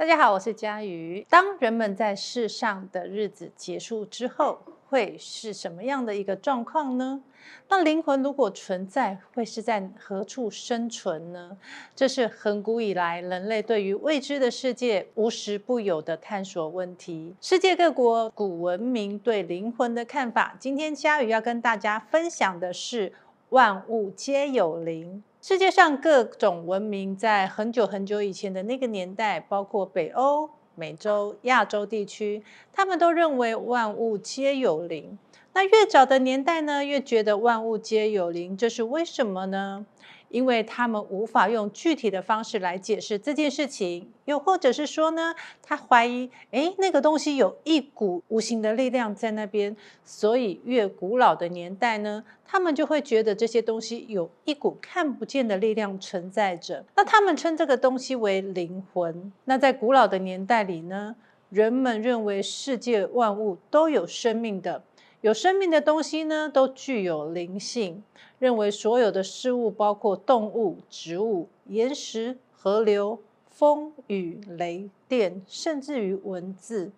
大家好，我是佳瑜。当人们在世上的日子结束之后，会是什么样的一个状况呢？那灵魂如果存在，会是在何处生存呢？这是恒古以来人类对于未知的世界无时不有的探索问题。世界各国古文明对灵魂的看法，今天佳瑜要跟大家分享的是万物皆有灵。世界上各种文明在很久很久以前的那个年代，包括北欧、美洲、亚洲地区，他们都认为万物皆有灵。那越早的年代呢，越觉得万物皆有灵，这是为什么呢？因为他们无法用具体的方式来解释这件事情，又或者是说呢，他怀疑，诶，那个东西有一股无形的力量在那边，所以越古老的年代呢，他们就会觉得这些东西有一股看不见的力量存在着。那他们称这个东西为灵魂。那在古老的年代里呢，人们认为世界万物都有生命的。有生命的东西呢，都具有灵性。认为所有的事物，包括动物、植物、岩石、河流、风、雨、雷电，甚至于文字，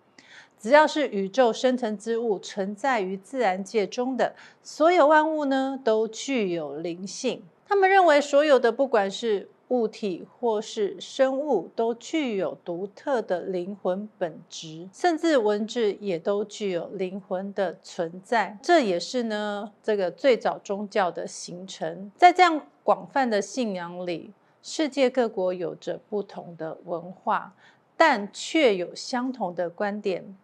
只要是宇宙生成之物，存在于自然界中的所有万物呢，都具有灵性。他们认为，所有的不管是物体或是生物都具有独特的灵魂本质，甚至文字也都具有灵魂的存在。这也是呢，这个最早宗教的形成。在这样广泛的信仰里，世界各国有着不同的文化，但却有相同的观点：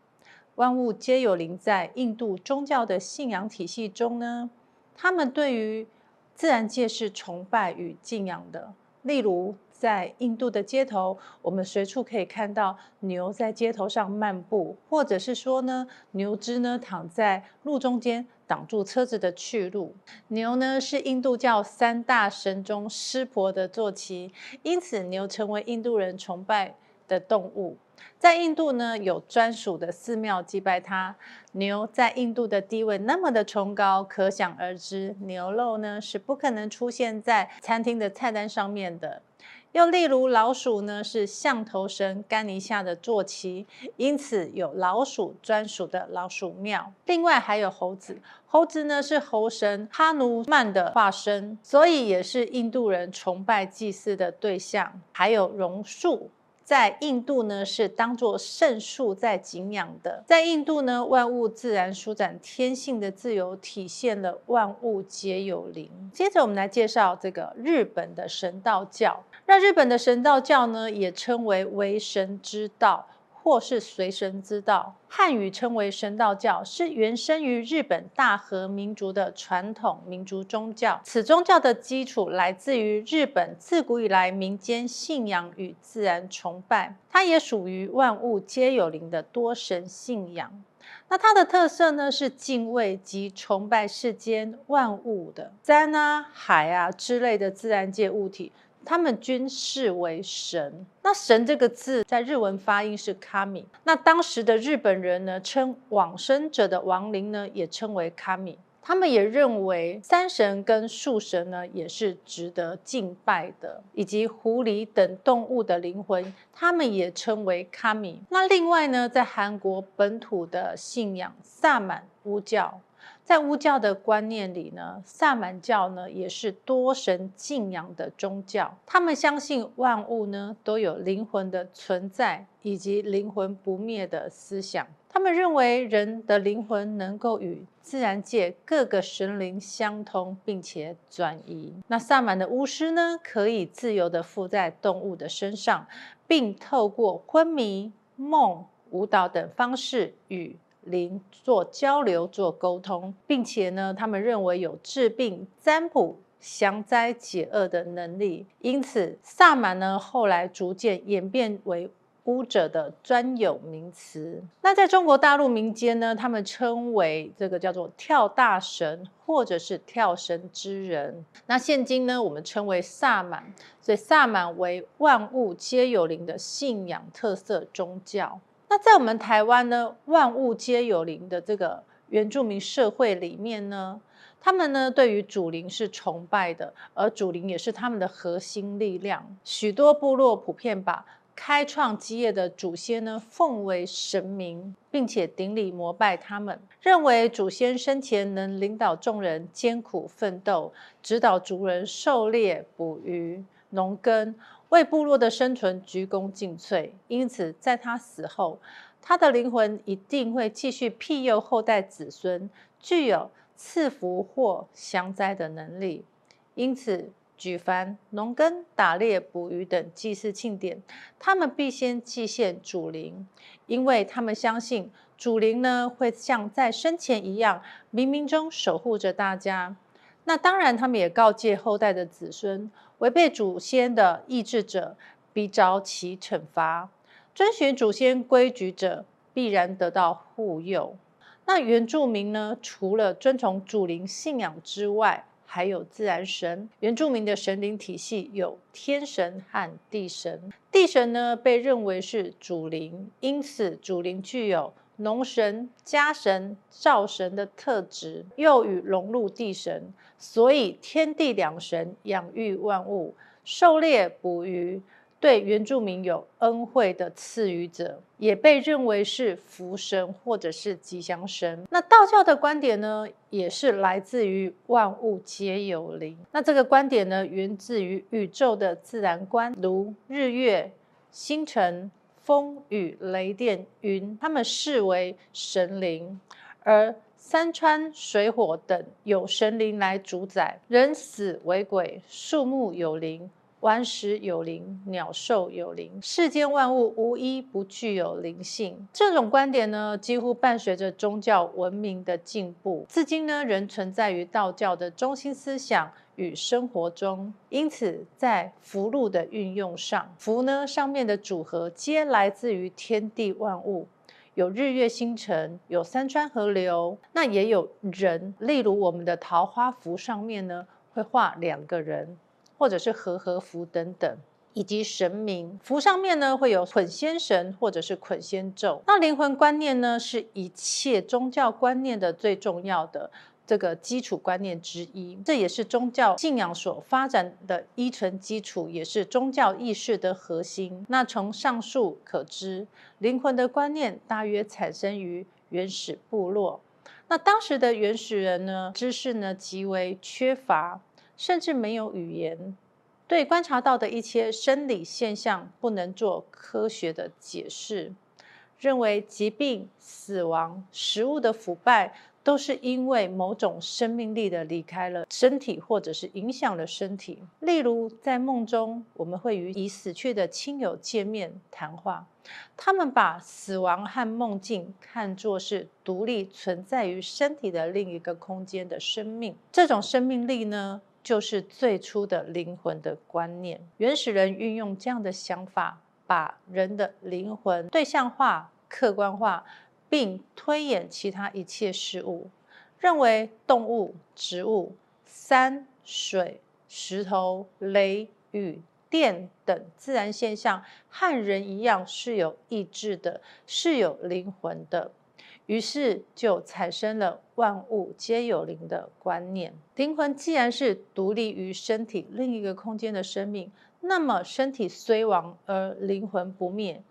万物皆有灵。在印度宗教的信仰体系中呢，他们对于自然界是崇拜与敬仰的。例如，在印度的街头，我们随处可以看到牛在街头上漫步，或者是说呢，牛只呢躺在路中间，挡住车子的去路。牛呢是印度教三大神中湿婆的坐骑，因此牛成为印度人崇拜的动物。在印度呢，有专属的寺庙祭拜它。牛在印度的地位那么的崇高，可想而知，牛肉呢是不可能出现在餐厅的菜单上面的。又例如，老鼠呢是象头神甘尼夏的坐骑，因此有老鼠专属的老鼠庙。另外还有猴子，猴子呢是猴神哈努曼的化身，所以也是印度人崇拜祭祀的对象。还有榕树。在印度呢，是当作圣树在景仰的。在印度呢，万物自然舒展天性的自由，体现了万物皆有灵。接着，我们来介绍这个日本的神道教。那日本的神道教呢，也称为为神之道。或是随神之道，汉语称为神道教，是原生于日本大和民族的传统民族宗教。此宗教的基础来自于日本自古以来民间信仰与自然崇拜，它也属于万物皆有灵的多神信仰。那它的特色呢，是敬畏及崇拜世间万物的山啊、海啊之类的自然界物体。他们均视为神。那“神”这个字在日文发音是 “kami”。那当时的日本人呢，称往生者的亡灵呢，也称为 “kami”。他们也认为山神跟树神呢，也是值得敬拜的，以及狐狸等动物的灵魂，他们也称为 “kami”。那另外呢，在韩国本土的信仰萨满巫教。在巫教的观念里呢，萨满教呢也是多神敬仰的宗教。他们相信万物呢都有灵魂的存在，以及灵魂不灭的思想。他们认为人的灵魂能够与自然界各个神灵相通，并且转移。那萨满的巫师呢，可以自由地附在动物的身上，并透过昏迷、梦、舞蹈等方式与灵做交流、做沟通，并且呢，他们认为有治病、占卜、降灾解厄的能力。因此，萨满呢后来逐渐演变为巫者的专有名词。那在中国大陆民间呢，他们称为这个叫做跳大神，或者是跳神之人。那现今呢，我们称为萨满。所以，萨满为万物皆有灵的信仰特色宗教。那在我们台湾呢，万物皆有灵的这个原住民社会里面呢，他们呢对于主灵是崇拜的，而主灵也是他们的核心力量。许多部落普遍把开创基业的祖先呢，奉为神明，并且顶礼膜拜他们，认为祖先生前能领导众人艰苦奋斗，指导族人狩猎、捕鱼、农耕，为部落的生存鞠躬尽瘁。因此，在他死后，他的灵魂一定会继续庇佑后代子孙，具有赐福或降灾的能力。因此，举凡农耕、打猎、捕鱼等祭祀庆典，他们必先祭献祖灵，因为他们相信祖灵呢会像在生前一样，冥冥中守护着大家。那当然，他们也告诫后代的子孙，违背祖先的意志者，必遭其惩罚；遵循祖先规矩者，必然得到护佑。那原住民呢，除了遵从祖灵信仰之外，还有自然神，原住民的神灵体系有天神和地神。地神呢，被认为是主灵，因此主灵具有农神、家神、灶神的特质，又与融入地神，所以天地两神养育万物，狩猎捕鱼。对原住民有恩惠的赐予者，也被认为是福神或者是吉祥神。那道教的观点呢，也是来自于万物皆有灵。那这个观点呢，源自于宇宙的自然观，如日月、星辰、风雨、雷电、云，他们视为神灵；而山川、水火等有神灵来主宰。人死为鬼，树木有灵。顽石有灵，鸟兽有灵，世间万物无一不具有灵性。这种观点呢，几乎伴随着宗教文明的进步，至今呢仍存在于道教的中心思想与生活中。因此，在符箓的运用上，符呢上面的组合皆来自于天地万物，有日月星辰，有山川河流，那也有人。例如我们的桃花符上面呢，会画两个人。或者是和和符等等，以及神明符上面呢，会有捆仙绳或者是捆仙咒。那灵魂观念呢，是一切宗教观念的最重要的这个基础观念之一，这也是宗教信仰所发展的依存基础，也是宗教意识的核心。那从上述可知，灵魂的观念大约产生于原始部落。那当时的原始人呢，知识呢极为缺乏。甚至没有语言，对观察到的一些生理现象不能做科学的解释，认为疾病、死亡、食物的腐败都是因为某种生命力的离开了身体，或者是影响了身体。例如，在梦中，我们会与已死去的亲友见面谈话，他们把死亡和梦境看作是独立存在于身体的另一个空间的生命。这种生命力呢，就是最初的灵魂的观念，原始人运用这样的想法，把人的灵魂对象化、客观化，并推演其他一切事物，认为动物、植物、山水、石头、雷雨、电等自然现象和人一样是有意志的，是有灵魂的。于是就产生了万物皆有灵的观念。灵魂既然是独立于身体另一个空间的生命，那么身体虽亡而灵魂不灭，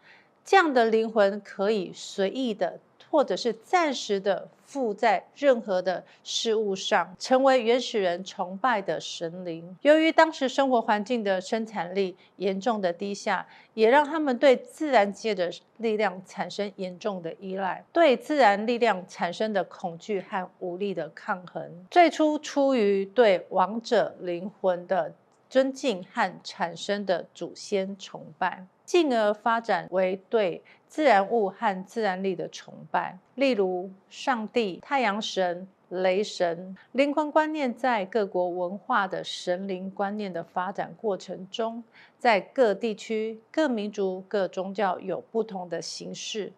这样的灵魂可以随意的。或者是暂时的附在任何的事物上，成为原始人崇拜的神灵。由于当时生活环境的生产力严重的低下，也让他们对自然界的力量产生严重的依赖，对自然力量产生的恐惧和无力的抗衡。最初出于对王者灵魂的尊敬和产生的祖先崇拜，进而发展为对自然物和自然力的崇拜，例如上帝、太阳神、雷神。灵魂观念在各国文化的神灵观念的发展过程中，在各地区、各民族、各宗教有不同的形式，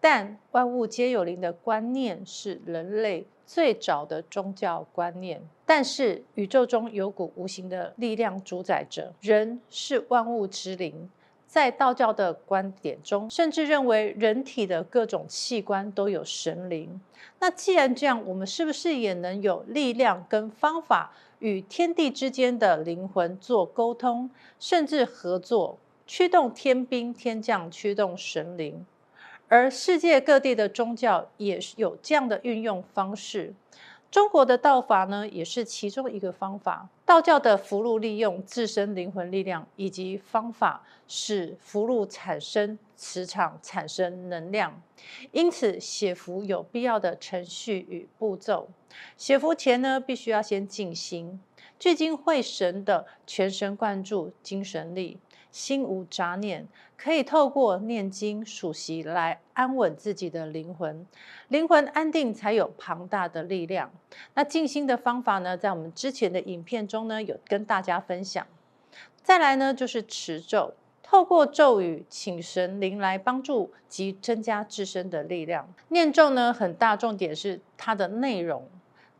但万物皆有灵的观念是人类最早的宗教观念。但是宇宙中有股无形的力量主宰着，人是万物之灵。在道教的观点中，甚至认为人体的各种器官都有神灵。那既然这样，我们是不是也能有力量跟方法与天地之间的灵魂做沟通，甚至合作？驱动天兵天将，驱动神灵。而世界各地的宗教也有这样的运用方式。中国的道法呢，也是其中一个方法。道教的符籙利用自身灵魂力量以及方法，使符籙产生磁场、产生能量。因此，写符有必要的程序与步骤。写符前呢，必须要先静心，聚精会神的全神贯注精神力。心无杂念，可以透过念经数息来安稳自己的灵魂，灵魂安定才有庞大的力量。那静心的方法呢，在我们之前的影片中呢，有跟大家分享。再来呢，就是持咒，透过咒语请神灵来帮助及增加自身的力量。念咒呢，很大重点是它的内容。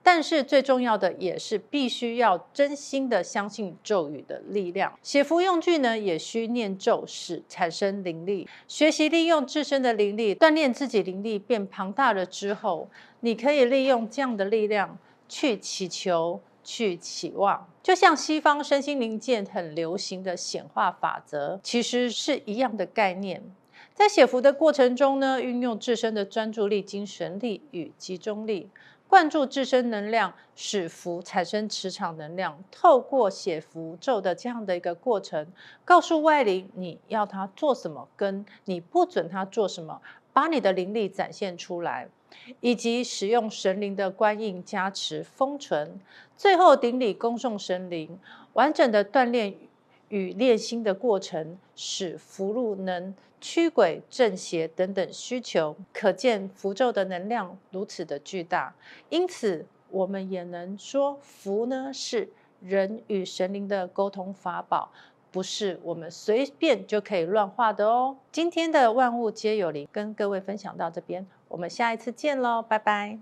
但是最重要的也是必须要真心的相信咒语的力量。写符用具呢，也需念咒使产生灵力。学习利用自身的灵力，锻炼自己灵力变庞大了之后，你可以利用这样的力量去祈求、去期望。就像西方身心灵界很流行的显化法则，其实是一样的概念。在写符的过程中呢，运用自身的专注力、精神力与集中力。灌注自身能量，使符产生磁场能量。透过写符咒的这样的一个过程，告诉外灵你要他做什么，跟你不准他做什么，把你的灵力展现出来，以及使用神灵的官印加持封存，最后顶礼恭送神灵，完整的锻炼与练心的过程，使符箓能驱鬼镇邪等等需求，可见符咒的能量如此的巨大。因此，我们也能说，符呢是人与神灵的沟通法宝，不是我们随便就可以乱画的哦。今天的万物皆有灵，跟各位分享到这边，我们下一次见喽，拜拜。